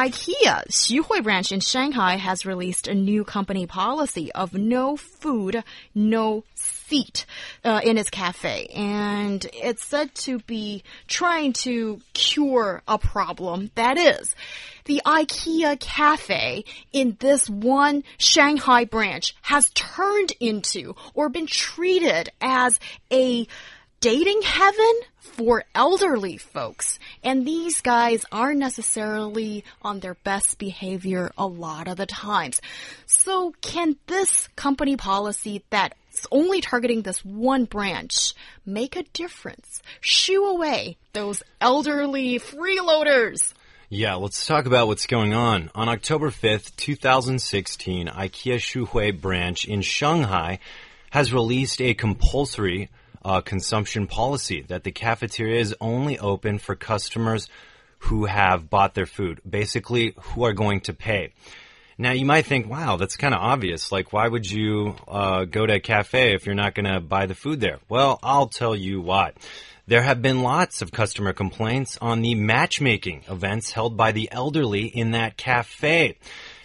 IKEA Xuhui branch in Shanghai has released a new company policy of no food, no seat uh, in its cafe, and it's said to be trying to cure a problem that is. The IKEA cafe in this one Shanghai branch has turned into or been treated as a dating heaven for elderly folks. And these guys aren't necessarily on their best behavior a lot of the times. So can this company policy that's only targeting this one branch make a difference? Shoo away those elderly freeloaders. Yeah, let's talk about what's going on. On October 5th, 2016, IKEA Xuhui branch in Shanghai has released a compulsory uh, consumption policy that the cafeteria is only open for customers who have bought their food, basically who are going to pay. Now you might think, wow, that's kind of obvious. Like, why would you uh, go to a cafe if you're not going to buy the food there? Well, I'll tell you why. There have been lots of customer complaints on the matchmaking events held by the elderly in that cafe.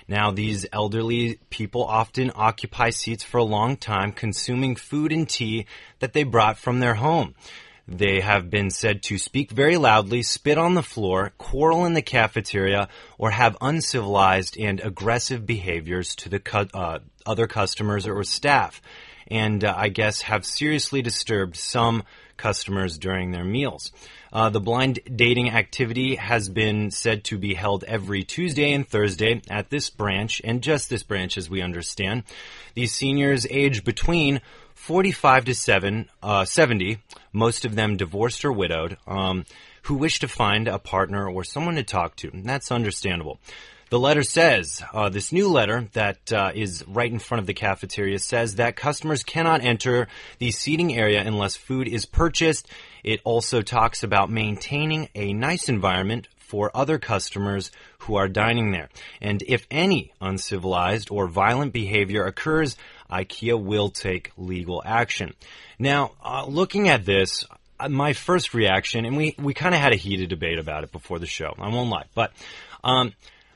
Now, these elderly people often occupy seats for a long time, consuming food and tea that they brought from their home. They have been said to speak very loudly, spit on the floor, quarrel in the cafeteria, or have uncivilized and aggressive behaviors to the cu uh, other customers or staff. And uh, I guess have seriously disturbed some customers during their meals. Uh, the blind dating activity has been said to be held every Tuesday and Thursday at this branch, and just this branch as we understand. These seniors age between 45 to 7, uh, 70, most of them divorced or widowed, um, who wish to find a partner or someone to talk to. And that's understandable. The letter says, uh, this new letter that uh, is right in front of the cafeteria says that customers cannot enter the seating area unless food is purchased it also talks about maintaining a nice environment for other customers who are dining there. And if any uncivilized or violent behavior occurs, IKEA will take legal action. Now, uh, looking at this, uh, my first reaction, and we, we kind of had a heated debate about it before the show, I won't lie, but um,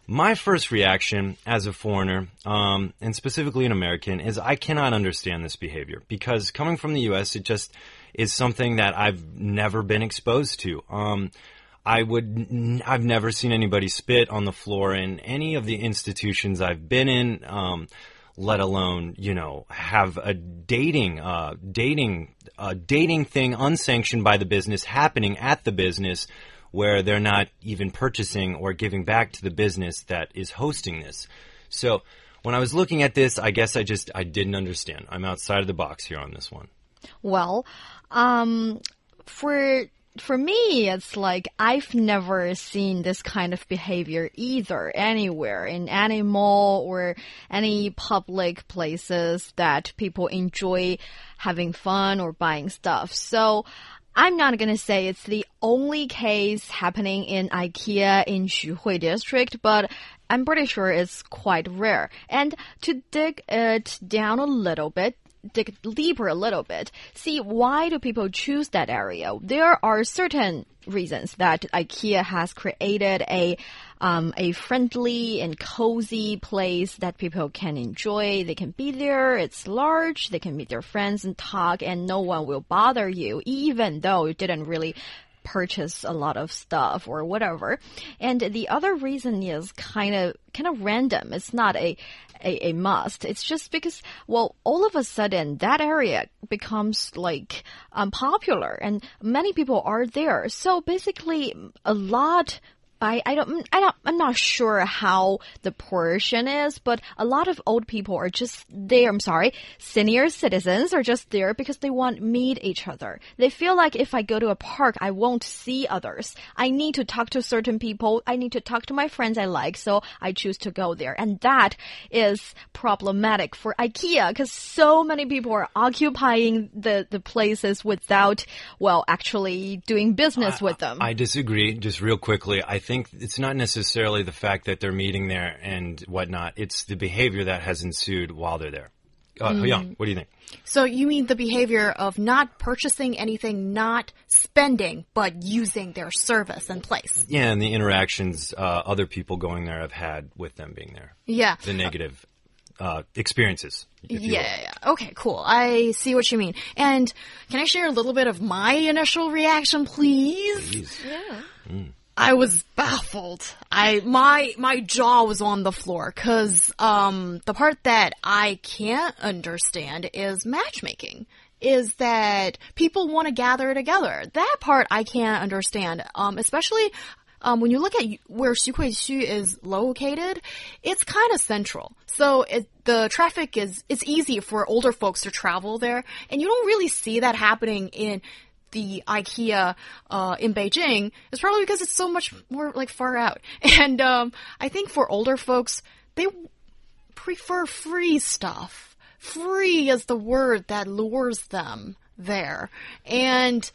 my first reaction as a foreigner, um, and specifically an American, is I cannot understand this behavior because coming from the U.S., it just is something that I've never been exposed to. Um, I would, I've never seen anybody spit on the floor in any of the institutions I've been in. Um, let alone you know have a dating uh, dating dating thing unsanctioned by the business happening at the business where they're not even purchasing or giving back to the business that is hosting this. So when I was looking at this, I guess I just I didn't understand. I'm outside of the box here on this one. Well, um, for for me, it's like I've never seen this kind of behavior either anywhere in any mall or any public places that people enjoy having fun or buying stuff. So I'm not going to say it's the only case happening in IKEA in Xuhui district, but I'm pretty sure it's quite rare. And to dig uh, it down a little bit, dig deeper a little bit, see why do people choose that area? There are certain reasons that IKEA has created a um, a friendly and cozy place that people can enjoy. They can be there. It's large. They can meet their friends and talk, and no one will bother you, even though you didn't really purchase a lot of stuff or whatever. And the other reason is kind of kind of random. It's not a, a, a must. It's just because well, all of a sudden that area becomes like um, popular and many people are there. So basically, a lot by I don't I don't I'm not sure how the portion is, but a lot of old people are just there. I'm sorry, senior citizens are just there because they want to meet each other. They feel like if I go to a park, I won't see others. I need to talk to certain people. I need to talk to my friends I like, so I choose to go there, and that is problematic for IKEA because so many people are occupying the the places without well actually doing business with them. I disagree. Just real quickly, I think it's not necessarily the fact that they're meeting there and whatnot. It's the behavior that has ensued while they're there. Uh, Mm. Young, what do you think? So you mean the behavior of not purchasing anything, not spending, but using their service and place? Yeah, and the interactions uh, other people going there have had with them being there. Yeah. The negative uh, experiences. Yeah, yeah, yeah. Okay, cool. I see what you mean. And can I share a little bit of my initial reaction, please? yeah. I was baffled. I my my jaw was on the floor because um the part that I can't understand is matchmaking. Is that people want to gather together? That part I can't understand. Um, especially um, when you look at where Xukuixu is located, it's kind of central. So it, the traffic is it's easy for older folks to travel there, and you don't really see that happening in the IKEA uh, in Beijing is probably because it's so much more like far out. And um, I think for older folks, they prefer free stuff. Free is the word that lures them there. And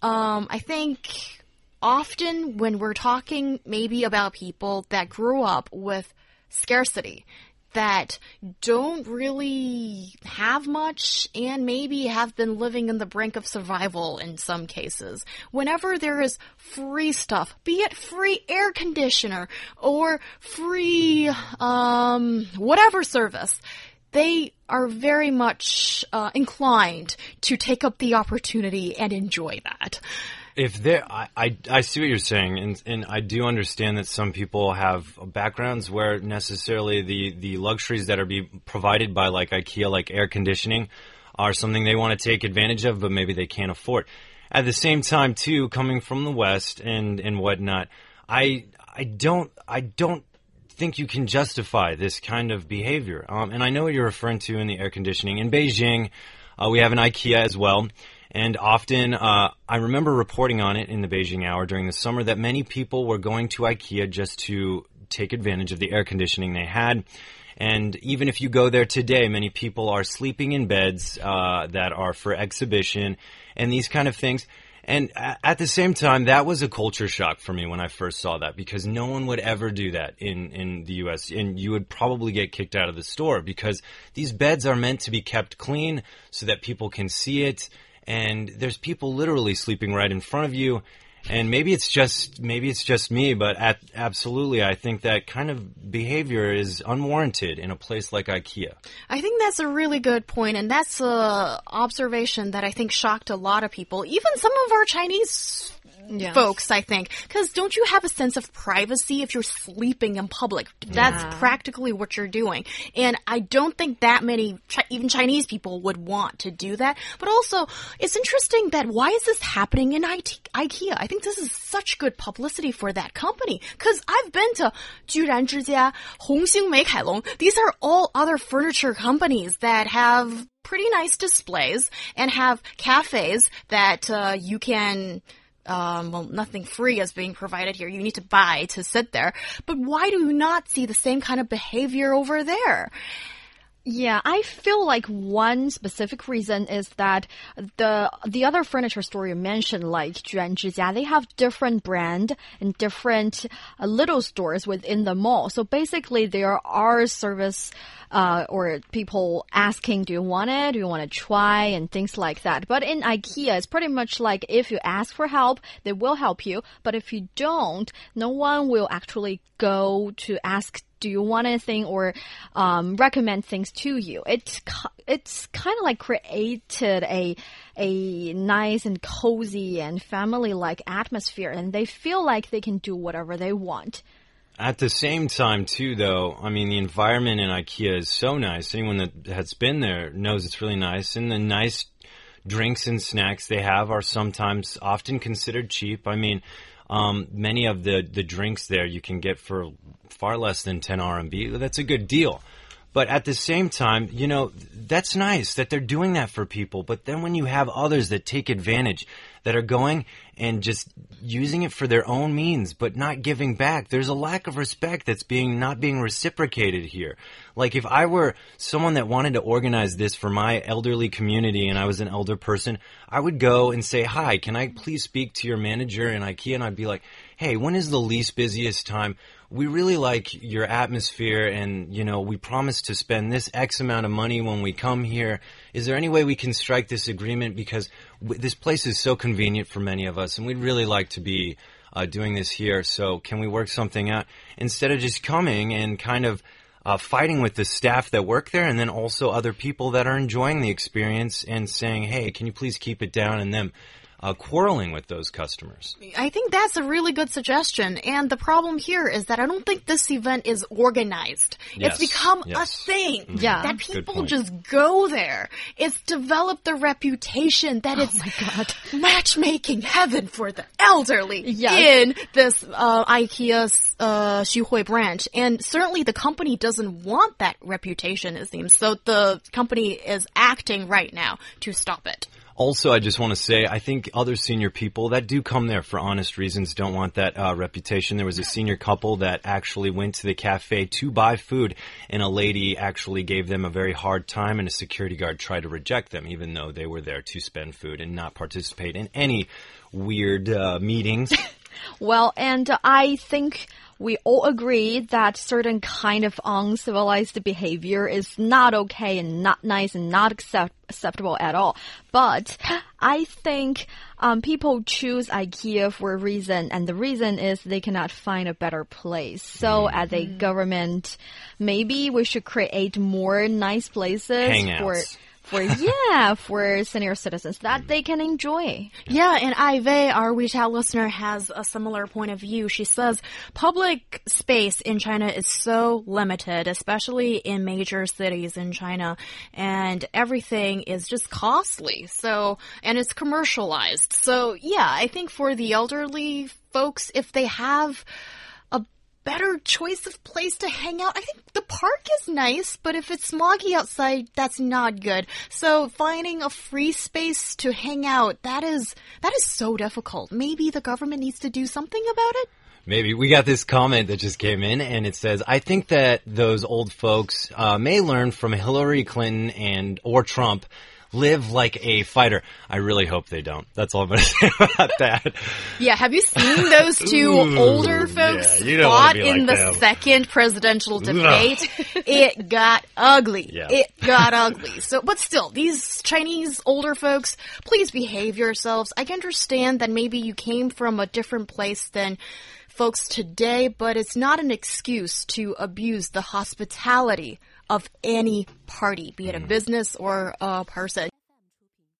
um, I think often when we're talking maybe about people that grew up with scarcity, that don't really have much and maybe have been living in the brink of survival in some cases. Whenever there is free stuff, be it free air conditioner or free, um, whatever service, they are very much uh, inclined to take up the opportunity and enjoy that. If there, I, I, I see what you're saying, and and I do understand that some people have backgrounds where necessarily the the luxuries that are be provided by like IKEA, like air conditioning, are something they want to take advantage of, but maybe they can't afford. At the same time, too, coming from the West and and whatnot, I I don't I don't think you can justify this kind of behavior. Um, and I know what you're referring to in the air conditioning in Beijing. Uh, we have an IKEA as well. And often, uh, I remember reporting on it in the Beijing hour during the summer that many people were going to IKEA just to take advantage of the air conditioning they had. And even if you go there today, many people are sleeping in beds uh, that are for exhibition and these kind of things. And at the same time, that was a culture shock for me when I first saw that because no one would ever do that in, in the US. And you would probably get kicked out of the store because these beds are meant to be kept clean so that people can see it. And there's people literally sleeping right in front of you. And maybe it's just maybe it's just me, but at, absolutely, I think that kind of behavior is unwarranted in a place like IKEA. I think that's a really good point, and that's a observation that I think shocked a lot of people, even some of our Chinese Yeah. folks. I think because don't you have a sense of privacy if you're sleeping in public? That's Yeah. practically what you're doing, and I don't think that many Chi- even Chinese people would want to do that. But also, it's interesting that why is this happening in IT IKEA? I think this is such good publicity for that company because I've been to 居然之家、红星美凯龙. These are all other furniture companies that have pretty nice displays and have cafes that uh, you can. um, well, nothing free is being provided here. You need to buy to sit there. But why do you not see the same kind of behavior over there? Yeah, I feel like one specific reason is that the the other furniture store you mentioned, like Juran Zhijia, they have different brand and different uh, little stores within the mall. So basically, there are service uh, or people asking, "Do you want it? Do you want to try?" and things like that. But in IKEA, it's pretty much like if you ask for help, they will help you. But if you don't, no one will actually go to ask do you want anything or um, recommend things to you. It's it's kind of like created a a nice and cozy and family like atmosphere, and they feel like they can do whatever they want. At the same time, too, though, I mean, the environment in IKEA is so nice. Anyone that has been there knows it's really nice, and the nice drinks and snacks they have are sometimes often considered cheap. I mean, Um, many of the, the drinks there you can get for far less than 10 RMB. That's a good deal. But at the same time, you know, that's nice that they're doing that for people. But then when you have others that take advantage, that are going and just using it for their own means, but not giving back, there's a lack of respect that's being, not being reciprocated here. Like if I were someone that wanted to organize this for my elderly community and I was an elder person, I would go and say, hi, can I please speak to your manager in IKEA? And I'd be like, hey, when is the least busiest time? We really like your atmosphere and, you know, we promise to spend this X amount of money when we come here. Is there any way we can strike this agreement? Because this place is so convenient for many of us and we'd really like to be uh, doing this here. So can we work something out instead of just coming and kind of uh, fighting with the staff that work there and then also other people that are enjoying the experience and saying, hey, can you please keep it down and them uh, quarreling with those customers. I think that's a really good suggestion. And the problem here is that I don't think this event is organized. Yes. It's become yes. a thing. Mm. Yeah. That people just go there. It's developed the reputation that oh it's my God. matchmaking heaven for the elderly Yes. in this uh, IKEA's uh, Xuhui branch. And certainly the company doesn't want that reputation, it seems. So the company is acting right now to stop it. Also, I just want to say, I think other senior people that do come there for honest reasons don't want that uh, reputation. There was a senior couple that actually went to the cafe to buy food, and a lady actually gave them a very hard time, and a security guard tried to reject them, even though they were there to spend food and not participate in any weird uh, meetings. Well, and I think we all agree that certain kind of uncivilized behavior is not okay and not nice and not accept acceptable at all. But I think um, people choose IKEA for a reason, and the reason is they cannot find a better place. So, Mm. as a government, maybe we should create more nice places Hangouts. for. For yeah, for senior citizens that they can enjoy. Yeah, and Ivey, our WeChat listener, has a similar point of view. She says public space in China is so limited, especially in major cities in China, and everything is just costly. So, and it's commercialized. So, yeah, I think for the elderly folks, if they have better choice of place to hang out. I think the park is nice, but if it's smoggy outside, that's not good. So finding a free space to hang out, that is that is so difficult. Maybe the government needs to do something about it. Maybe we got this comment that just came in, and it says, "I think that those old folks uh, may learn from Hillary Clinton and or Trump." Live like a fighter. I really hope they don't. That's all I'm going to say about that. Yeah, have you seen those two Ooh, older folks yeah, you fought in like the them. second presidential debate? it got ugly. Yeah. It got ugly. So, but still, these Chinese older folks, please behave yourselves. I can understand that maybe you came from a different place than folks today, but it's not an excuse to abuse the hospitality of any party, be it a mm. business or a person.